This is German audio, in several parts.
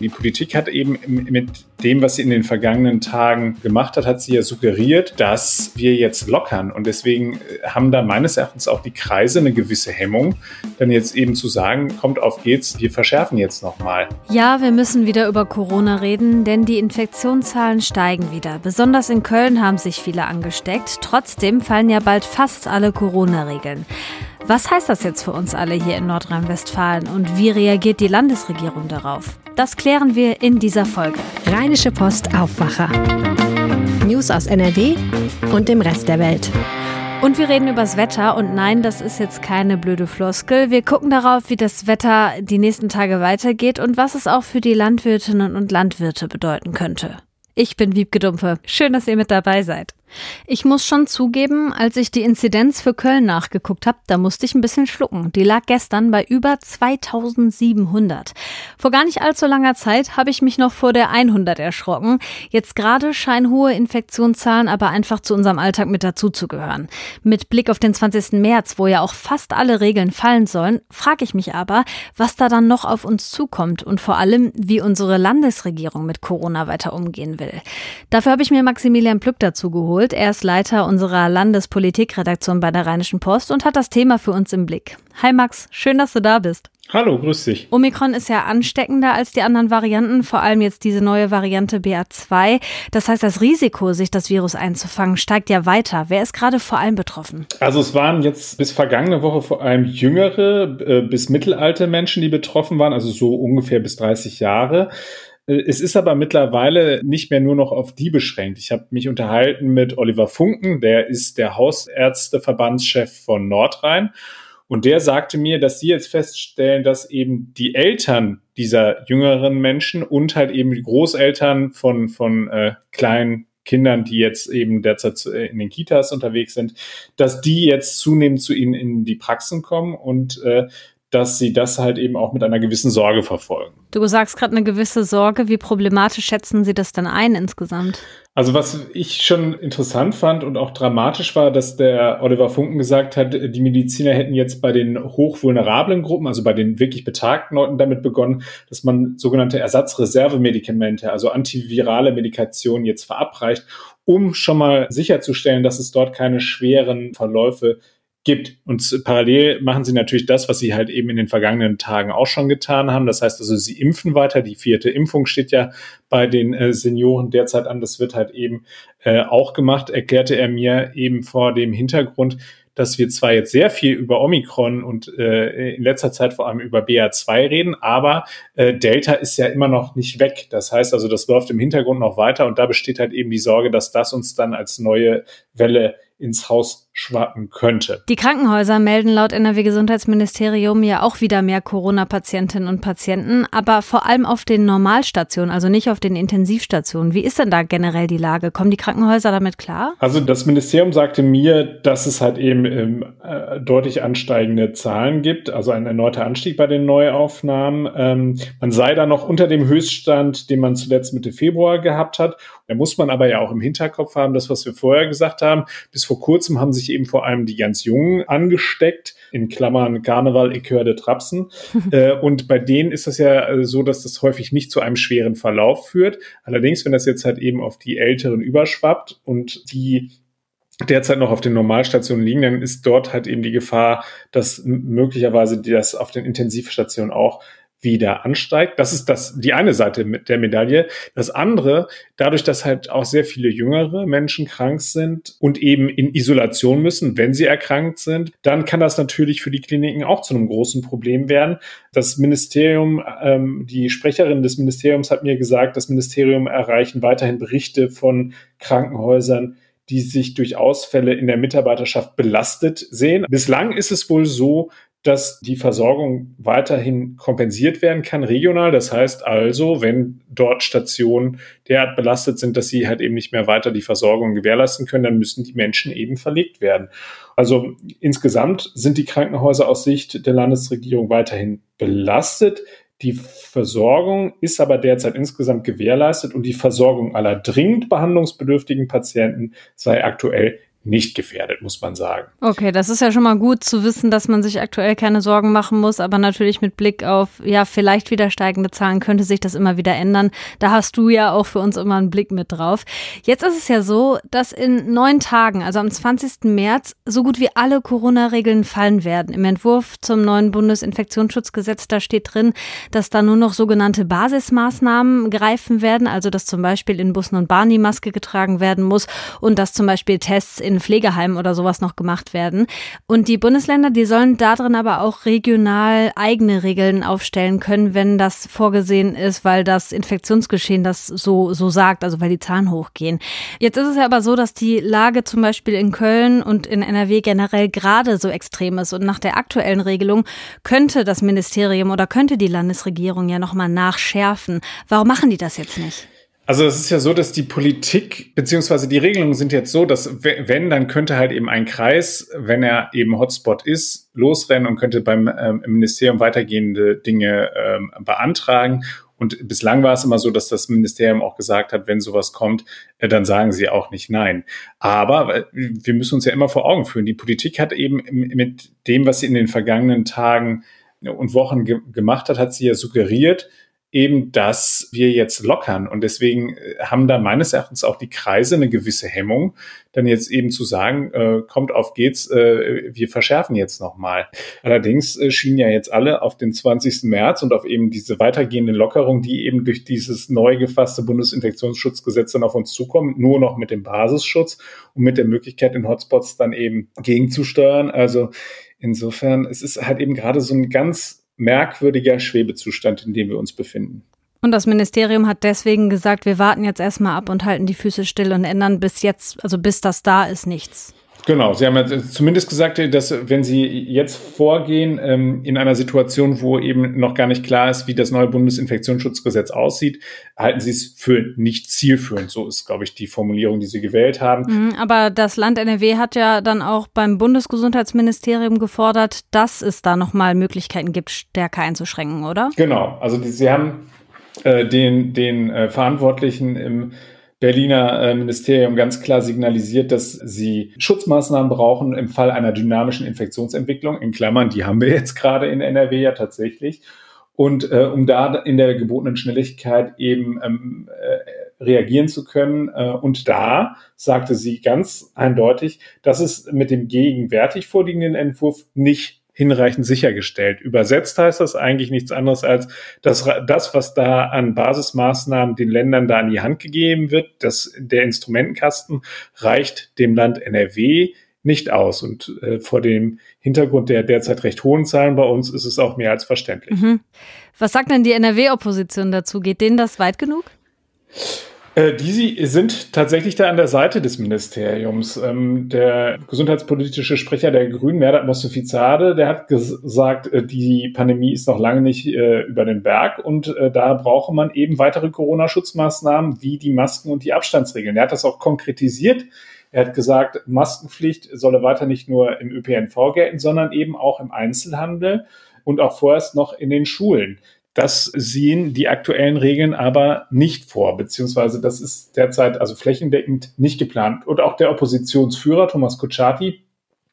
Die Politik hat eben mit dem, was sie in den vergangenen Tagen gemacht hat, hat sie ja suggeriert, dass wir jetzt lockern. Und deswegen äh, haben da meines Erachtens auch die Kreise eine gewisse Hemmung, dann jetzt eben zu sagen, kommt auf geht's, wir verschärfen jetzt nochmal. Ja, wir müssen wieder über Corona reden, denn die Infektionszahlen steigen wieder. Besonders in Köln haben sich viele angesteckt. Trotzdem fallen ja bald fast alle Corona-Regeln. Was heißt das jetzt für uns alle hier in Nordrhein-Westfalen und wie reagiert die Landesregierung darauf? Das klären wir in dieser Folge. Rheinische Post Aufwacher. News aus NRW und dem Rest der Welt. Und wir reden übers Wetter. Und nein, das ist jetzt keine blöde Floskel. Wir gucken darauf, wie das Wetter die nächsten Tage weitergeht und was es auch für die Landwirtinnen und Landwirte bedeuten könnte. Ich bin Wiebke Dumpe. Schön, dass ihr mit dabei seid. Ich muss schon zugeben, als ich die Inzidenz für Köln nachgeguckt habe, da musste ich ein bisschen schlucken. Die lag gestern bei über 2700. Vor gar nicht allzu langer Zeit habe ich mich noch vor der 100 erschrocken. Jetzt gerade scheinen hohe Infektionszahlen aber einfach zu unserem Alltag mit dazuzugehören. Mit Blick auf den 20. März, wo ja auch fast alle Regeln fallen sollen, frage ich mich aber, was da dann noch auf uns zukommt und vor allem, wie unsere Landesregierung mit Corona weiter umgehen will. Dafür habe ich mir Maximilian Plück dazu geholt Schuld. Er ist Leiter unserer Landespolitikredaktion bei der Rheinischen Post und hat das Thema für uns im Blick. Hi Max, schön, dass du da bist. Hallo, grüß dich. Omikron ist ja ansteckender als die anderen Varianten, vor allem jetzt diese neue Variante BA2. Das heißt, das Risiko, sich das Virus einzufangen, steigt ja weiter. Wer ist gerade vor allem betroffen? Also es waren jetzt bis vergangene Woche vor allem jüngere äh, bis mittelalte Menschen, die betroffen waren, also so ungefähr bis 30 Jahre. Es ist aber mittlerweile nicht mehr nur noch auf die beschränkt. Ich habe mich unterhalten mit Oliver Funken, der ist der Hausärzteverbandschef von Nordrhein. Und der sagte mir, dass sie jetzt feststellen, dass eben die Eltern dieser jüngeren Menschen und halt eben die Großeltern von, von äh, kleinen Kindern, die jetzt eben derzeit äh, in den Kitas unterwegs sind, dass die jetzt zunehmend zu ihnen in die Praxen kommen und äh, dass sie das halt eben auch mit einer gewissen Sorge verfolgen. Du sagst gerade eine gewisse Sorge. Wie problematisch schätzen Sie das denn ein insgesamt? Also was ich schon interessant fand und auch dramatisch war, dass der Oliver Funken gesagt hat, die Mediziner hätten jetzt bei den hochvulnerablen Gruppen, also bei den wirklich betagten Leuten damit begonnen, dass man sogenannte Ersatzreservemedikamente, also antivirale Medikationen jetzt verabreicht, um schon mal sicherzustellen, dass es dort keine schweren Verläufe gibt. Und parallel machen sie natürlich das, was sie halt eben in den vergangenen Tagen auch schon getan haben. Das heißt also, sie impfen weiter. Die vierte Impfung steht ja bei den äh, Senioren derzeit an. Das wird halt eben äh, auch gemacht, erklärte er mir eben vor dem Hintergrund, dass wir zwar jetzt sehr viel über Omikron und äh, in letzter Zeit vor allem über BA2 reden, aber äh, Delta ist ja immer noch nicht weg. Das heißt also, das läuft im Hintergrund noch weiter und da besteht halt eben die Sorge, dass das uns dann als neue Welle ins Haus schwappen könnte. Die Krankenhäuser melden laut NRW-Gesundheitsministerium ja auch wieder mehr Corona-Patientinnen und Patienten, aber vor allem auf den Normalstationen, also nicht auf den Intensivstationen. Wie ist denn da generell die Lage? Kommen die Krankenhäuser damit klar? Also das Ministerium sagte mir, dass es halt eben ähm, äh, deutlich ansteigende Zahlen gibt, also ein erneuter Anstieg bei den Neuaufnahmen. Ähm, man sei da noch unter dem Höchststand, den man zuletzt Mitte Februar gehabt hat. Da muss man aber ja auch im Hinterkopf haben, das, was wir vorher gesagt haben. Bis vor kurzem haben sich eben vor allem die ganz Jungen angesteckt, in Klammern Karneval, ich höre Trapsen. äh, und bei denen ist das ja äh, so, dass das häufig nicht zu einem schweren Verlauf führt. Allerdings, wenn das jetzt halt eben auf die Älteren überschwappt und die derzeit noch auf den Normalstationen liegen, dann ist dort halt eben die Gefahr, dass möglicherweise das auf den Intensivstationen auch wieder ansteigt. Das ist das, die eine Seite der Medaille. Das andere, dadurch, dass halt auch sehr viele jüngere Menschen krank sind und eben in Isolation müssen, wenn sie erkrankt sind, dann kann das natürlich für die Kliniken auch zu einem großen Problem werden. Das Ministerium, ähm, die Sprecherin des Ministeriums hat mir gesagt, das Ministerium erreichen weiterhin Berichte von Krankenhäusern, die sich durch Ausfälle in der Mitarbeiterschaft belastet sehen. Bislang ist es wohl so, dass die Versorgung weiterhin kompensiert werden kann regional. Das heißt also, wenn dort Stationen derart belastet sind, dass sie halt eben nicht mehr weiter die Versorgung gewährleisten können, dann müssen die Menschen eben verlegt werden. Also insgesamt sind die Krankenhäuser aus Sicht der Landesregierung weiterhin belastet. Die Versorgung ist aber derzeit insgesamt gewährleistet und die Versorgung aller dringend behandlungsbedürftigen Patienten sei aktuell nicht gefährdet, muss man sagen. Okay, das ist ja schon mal gut zu wissen, dass man sich aktuell keine Sorgen machen muss, aber natürlich mit Blick auf, ja, vielleicht wieder steigende Zahlen könnte sich das immer wieder ändern. Da hast du ja auch für uns immer einen Blick mit drauf. Jetzt ist es ja so, dass in neun Tagen, also am 20. März, so gut wie alle Corona-Regeln fallen werden. Im Entwurf zum neuen Bundesinfektionsschutzgesetz, da steht drin, dass da nur noch sogenannte Basismaßnahmen greifen werden, also dass zum Beispiel in Bussen und Bahn die Maske getragen werden muss und dass zum Beispiel Tests in in Pflegeheimen oder sowas noch gemacht werden. Und die Bundesländer, die sollen darin aber auch regional eigene Regeln aufstellen können, wenn das vorgesehen ist, weil das Infektionsgeschehen das so, so sagt, also weil die Zahlen hochgehen. Jetzt ist es ja aber so, dass die Lage zum Beispiel in Köln und in NRW generell gerade so extrem ist. Und nach der aktuellen Regelung könnte das Ministerium oder könnte die Landesregierung ja nochmal nachschärfen. Warum machen die das jetzt nicht? Also es ist ja so, dass die Politik beziehungsweise die Regelungen sind jetzt so, dass wenn, dann könnte halt eben ein Kreis, wenn er eben Hotspot ist, losrennen und könnte beim ähm, Ministerium weitergehende Dinge ähm, beantragen. Und bislang war es immer so, dass das Ministerium auch gesagt hat, wenn sowas kommt, äh, dann sagen sie auch nicht nein. Aber wir müssen uns ja immer vor Augen führen, die Politik hat eben mit dem, was sie in den vergangenen Tagen und Wochen ge gemacht hat, hat sie ja suggeriert, eben, dass wir jetzt lockern. Und deswegen äh, haben da meines Erachtens auch die Kreise eine gewisse Hemmung, dann jetzt eben zu sagen, äh, kommt auf geht's, äh, wir verschärfen jetzt nochmal. Allerdings äh, schienen ja jetzt alle auf den 20. März und auf eben diese weitergehende Lockerung, die eben durch dieses neu gefasste Bundesinfektionsschutzgesetz dann auf uns zukommen, nur noch mit dem Basisschutz und mit der Möglichkeit, in Hotspots dann eben gegenzusteuern. Also insofern, es ist halt eben gerade so ein ganz merkwürdiger Schwebezustand, in dem wir uns befinden. Und das Ministerium hat deswegen gesagt, wir warten jetzt erstmal ab und halten die Füße still und ändern bis jetzt, also bis das da ist, nichts. Genau, Sie haben ja zumindest gesagt, dass wenn Sie jetzt vorgehen ähm, in einer Situation, wo eben noch gar nicht klar ist, wie das neue Bundesinfektionsschutzgesetz aussieht, halten Sie es für nicht zielführend. So ist, glaube ich, die Formulierung, die Sie gewählt haben. Mhm, aber das Land NRW hat ja dann auch beim Bundesgesundheitsministerium gefordert, dass es da nochmal Möglichkeiten gibt, stärker einzuschränken, oder? Genau, also die, Sie haben äh, den, den äh, Verantwortlichen im Berliner äh, Ministerium ganz klar signalisiert, dass sie Schutzmaßnahmen brauchen im Fall einer dynamischen Infektionsentwicklung. In Klammern, die haben wir jetzt gerade in NRW ja tatsächlich. Und äh, um da in der gebotenen Schnelligkeit eben ähm, äh, reagieren zu können. Äh, und da sagte sie ganz eindeutig, dass es mit dem gegenwärtig vorliegenden Entwurf nicht hinreichend sichergestellt. Übersetzt heißt das eigentlich nichts anderes als, dass das, was da an Basismaßnahmen den Ländern da an die Hand gegeben wird, dass der Instrumentenkasten reicht dem Land NRW nicht aus. Und äh, vor dem Hintergrund der derzeit recht hohen Zahlen bei uns ist es auch mehr als verständlich. Mhm. Was sagt denn die NRW-Opposition dazu? Geht denen das weit genug? Äh, die sind tatsächlich da an der Seite des Ministeriums. Ähm, der gesundheitspolitische Sprecher der Grünen, Merdat Mostafizade, der hat gesagt, äh, die Pandemie ist noch lange nicht äh, über den Berg und da brauche man eben weitere Corona-Schutzmaßnahmen wie die Masken und die Abstandsregeln. Er hat das auch konkretisiert. Er hat gesagt, Maskenpflicht solle weiter nicht nur im ÖPNV gelten, sondern eben auch im Einzelhandel und auch vorerst noch in den Schulen. Das sehen die aktuellen Regeln aber nicht vor, beziehungsweise das ist derzeit also flächendeckend nicht geplant. Und auch der Oppositionsführer Thomas Kutschaty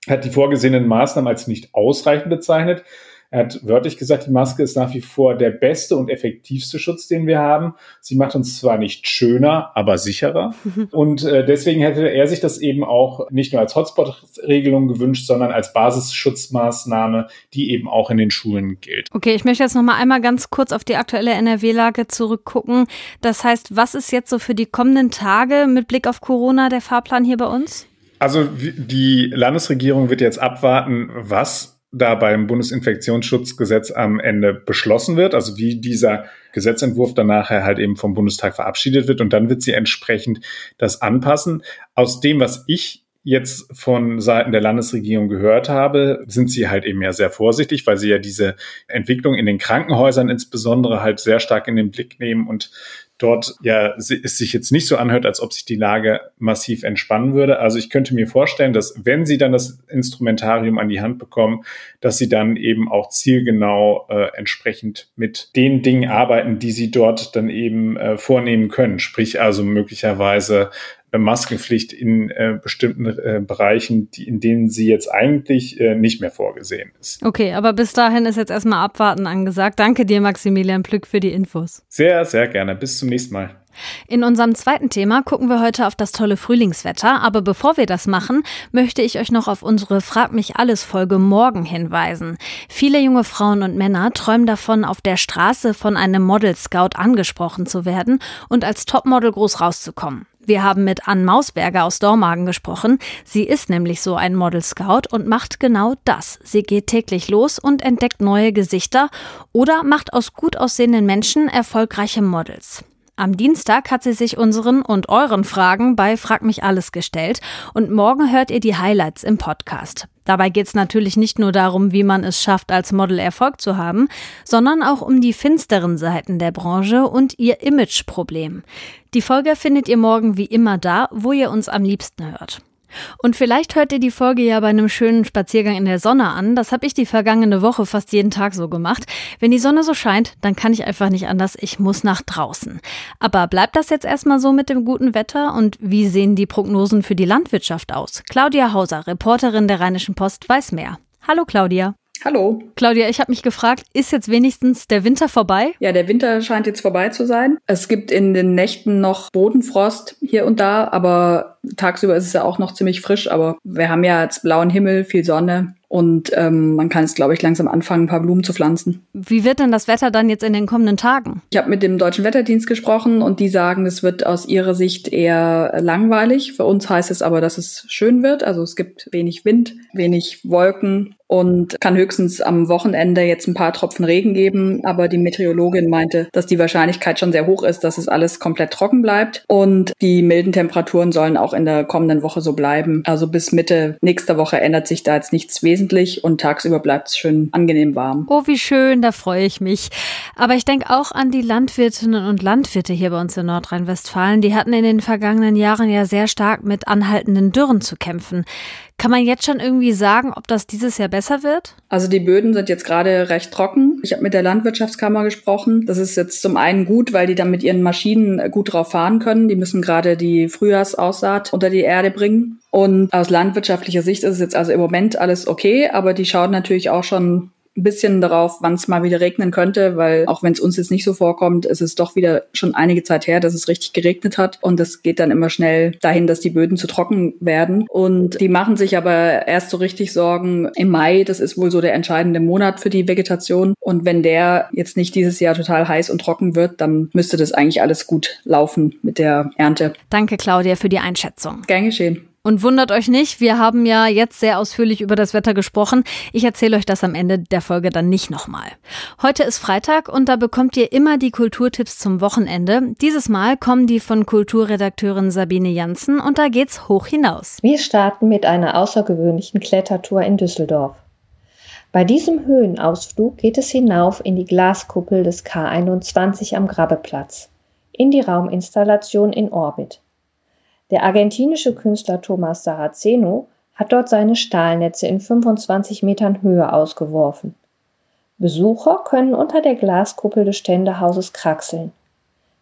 hat die vorgesehenen Maßnahmen als nicht ausreichend bezeichnet. Er hat wörtlich gesagt, die Maske ist nach wie vor der beste und effektivste Schutz, den wir haben. Sie macht uns zwar nicht schöner, aber sicherer. Und äh, deswegen hätte er sich das eben auch nicht nur als Hotspot-Regelung gewünscht, sondern als Basisschutzmaßnahme, die eben auch in den Schulen gilt. Okay, ich möchte jetzt noch mal einmal ganz kurz auf die aktuelle NRW-Lage zurückgucken. Das heißt, was ist jetzt so für die kommenden Tage mit Blick auf Corona der Fahrplan hier bei uns? Also die Landesregierung wird jetzt abwarten, was da beim Bundesinfektionsschutzgesetz am Ende beschlossen wird, also wie dieser Gesetzentwurf dann nachher halt eben vom Bundestag verabschiedet wird und dann wird sie entsprechend das anpassen. Aus dem, was ich jetzt von Seiten der Landesregierung gehört habe, sind sie halt eben ja sehr vorsichtig, weil sie ja diese Entwicklung in den Krankenhäusern insbesondere halt sehr stark in den Blick nehmen und dort ja es sich jetzt nicht so anhört, als ob sich die Lage massiv entspannen würde. Also ich könnte mir vorstellen, dass wenn Sie dann das Instrumentarium an die Hand bekommen, dass Sie dann eben auch zielgenau äh, entsprechend mit den Dingen arbeiten, die Sie dort dann eben äh, vornehmen können. Sprich also möglicherweise Maskenpflicht in äh, bestimmten äh, Bereichen, die, in denen sie jetzt eigentlich äh, nicht mehr vorgesehen ist. Okay, aber bis dahin ist jetzt erstmal abwarten angesagt. Danke dir, Maximilian Plück, für die Infos. Sehr, sehr gerne. Bis zum nächsten Mal. In unserem zweiten Thema gucken wir heute auf das tolle Frühlingswetter, aber bevor wir das machen, möchte ich euch noch auf unsere Frag mich alles Folge morgen hinweisen. Viele junge Frauen und Männer träumen davon, auf der Straße von einem Model Scout angesprochen zu werden und als Topmodel groß rauszukommen. Wir haben mit Ann Mausberger aus Dormagen gesprochen. Sie ist nämlich so ein Model Scout und macht genau das. Sie geht täglich los und entdeckt neue Gesichter oder macht aus gut aussehenden Menschen erfolgreiche Models. Am Dienstag hat sie sich unseren und euren Fragen bei Frag mich alles gestellt und morgen hört ihr die Highlights im Podcast. Dabei geht es natürlich nicht nur darum, wie man es schafft, als Model Erfolg zu haben, sondern auch um die finsteren Seiten der Branche und ihr Imageproblem. Die Folge findet ihr morgen wie immer da, wo ihr uns am liebsten hört. Und vielleicht hört ihr die Folge ja bei einem schönen Spaziergang in der Sonne an. Das habe ich die vergangene Woche fast jeden Tag so gemacht. Wenn die Sonne so scheint, dann kann ich einfach nicht anders. Ich muss nach draußen. Aber bleibt das jetzt erstmal so mit dem guten Wetter? Und wie sehen die Prognosen für die Landwirtschaft aus? Claudia Hauser, Reporterin der Rheinischen Post, weiß mehr. Hallo Claudia. Hallo. Claudia, ich habe mich gefragt, ist jetzt wenigstens der Winter vorbei? Ja, der Winter scheint jetzt vorbei zu sein. Es gibt in den Nächten noch Bodenfrost hier und da, aber tagsüber ist es ja auch noch ziemlich frisch. Aber wir haben ja jetzt blauen Himmel, viel Sonne. Und ähm, man kann es, glaube ich, langsam anfangen, ein paar Blumen zu pflanzen. Wie wird denn das Wetter dann jetzt in den kommenden Tagen? Ich habe mit dem Deutschen Wetterdienst gesprochen und die sagen, es wird aus ihrer Sicht eher langweilig. Für uns heißt es aber, dass es schön wird. Also es gibt wenig Wind, wenig Wolken und kann höchstens am Wochenende jetzt ein paar Tropfen Regen geben. Aber die Meteorologin meinte, dass die Wahrscheinlichkeit schon sehr hoch ist, dass es alles komplett trocken bleibt. Und die milden Temperaturen sollen auch in der kommenden Woche so bleiben. Also bis Mitte nächster Woche ändert sich da jetzt nichts wesentlich und tagsüber bleibt es schön angenehm warm. Oh, wie schön, da freue ich mich. Aber ich denke auch an die Landwirtinnen und Landwirte hier bei uns in Nordrhein-Westfalen. Die hatten in den vergangenen Jahren ja sehr stark mit anhaltenden Dürren zu kämpfen. Kann man jetzt schon irgendwie sagen, ob das dieses Jahr besser wird? Also die Böden sind jetzt gerade recht trocken. Ich habe mit der Landwirtschaftskammer gesprochen. Das ist jetzt zum einen gut, weil die dann mit ihren Maschinen gut drauf fahren können. Die müssen gerade die Frühjahrsaussaat unter die Erde bringen. Und aus landwirtschaftlicher Sicht ist es jetzt also im Moment alles okay, aber die schauen natürlich auch schon ein bisschen darauf, wann es mal wieder regnen könnte, weil auch wenn es uns jetzt nicht so vorkommt, ist es doch wieder schon einige Zeit her, dass es richtig geregnet hat und das geht dann immer schnell dahin, dass die Böden zu trocken werden und die machen sich aber erst so richtig Sorgen im Mai, das ist wohl so der entscheidende Monat für die Vegetation und wenn der jetzt nicht dieses Jahr total heiß und trocken wird, dann müsste das eigentlich alles gut laufen mit der Ernte. Danke Claudia für die Einschätzung. Gern geschehen. Und wundert euch nicht, wir haben ja jetzt sehr ausführlich über das Wetter gesprochen. Ich erzähle euch das am Ende der Folge dann nicht nochmal. Heute ist Freitag und da bekommt ihr immer die Kulturtipps zum Wochenende. Dieses Mal kommen die von Kulturredakteurin Sabine Janssen und da geht's hoch hinaus. Wir starten mit einer außergewöhnlichen Klettertour in Düsseldorf. Bei diesem Höhenausflug geht es hinauf in die Glaskuppel des K21 am Grabbeplatz, in die Rauminstallation in Orbit. Der argentinische Künstler Thomas Saraceno hat dort seine Stahlnetze in 25 Metern Höhe ausgeworfen. Besucher können unter der Glaskuppel des Ständehauses kraxeln.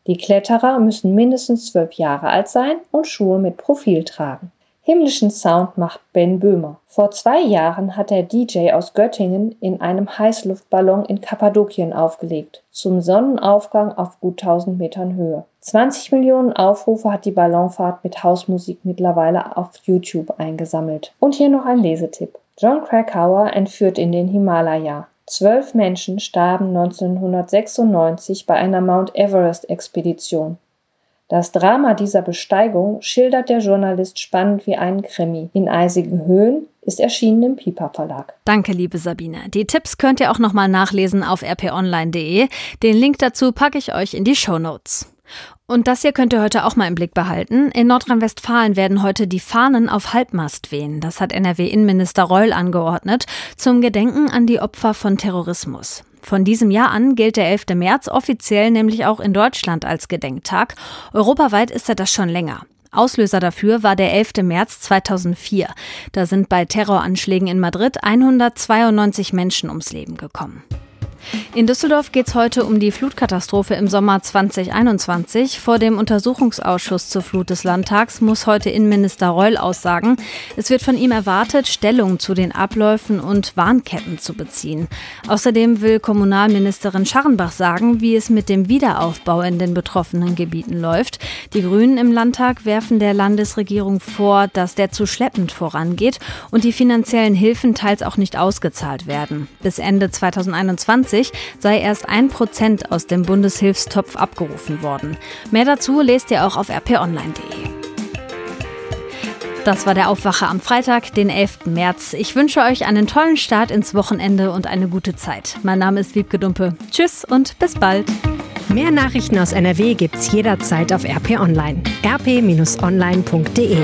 Die Kletterer müssen mindestens zwölf Jahre alt sein und Schuhe mit Profil tragen. Himmlischen Sound macht Ben Böhmer. Vor zwei Jahren hat der DJ aus Göttingen in einem Heißluftballon in Kappadokien aufgelegt, zum Sonnenaufgang auf gut 1000 Metern Höhe. 20 Millionen Aufrufe hat die Ballonfahrt mit Hausmusik mittlerweile auf YouTube eingesammelt. Und hier noch ein Lesetipp. John Krakauer entführt in den Himalaya. Zwölf Menschen starben 1996 bei einer Mount Everest-Expedition. Das Drama dieser Besteigung schildert der Journalist spannend wie einen Krimi. In eisigen Höhen ist erschienen im Piper Verlag. Danke, liebe Sabine. Die Tipps könnt ihr auch nochmal nachlesen auf rponline.de. Den Link dazu packe ich euch in die Show Notes. Und das hier könnt ihr heute auch mal im Blick behalten. In Nordrhein-Westfalen werden heute die Fahnen auf Halbmast wehen. Das hat NRW-Innenminister Reul angeordnet, zum Gedenken an die Opfer von Terrorismus. Von diesem Jahr an gilt der 11. März offiziell nämlich auch in Deutschland als Gedenktag. Europaweit ist er das schon länger. Auslöser dafür war der 11. März 2004. Da sind bei Terroranschlägen in Madrid 192 Menschen ums Leben gekommen. In Düsseldorf geht es heute um die Flutkatastrophe im Sommer 2021. Vor dem Untersuchungsausschuss zur Flut des Landtags muss heute Innenminister Reul aussagen. Es wird von ihm erwartet, Stellung zu den Abläufen und Warnketten zu beziehen. Außerdem will Kommunalministerin Scharrenbach sagen, wie es mit dem Wiederaufbau in den betroffenen Gebieten läuft. Die Grünen im Landtag werfen der Landesregierung vor, dass der zu schleppend vorangeht und die finanziellen Hilfen teils auch nicht ausgezahlt werden. Bis Ende 2021 sei erst ein Prozent aus dem Bundeshilfstopf abgerufen worden. Mehr dazu lest ihr auch auf rponline.de. Das war der Aufwacher am Freitag, den 11. März. Ich wünsche euch einen tollen Start ins Wochenende und eine gute Zeit. Mein Name ist Wiebke Dumpe. Tschüss und bis bald. Mehr Nachrichten aus NRW gibt's jederzeit auf RP Online. rp-online.de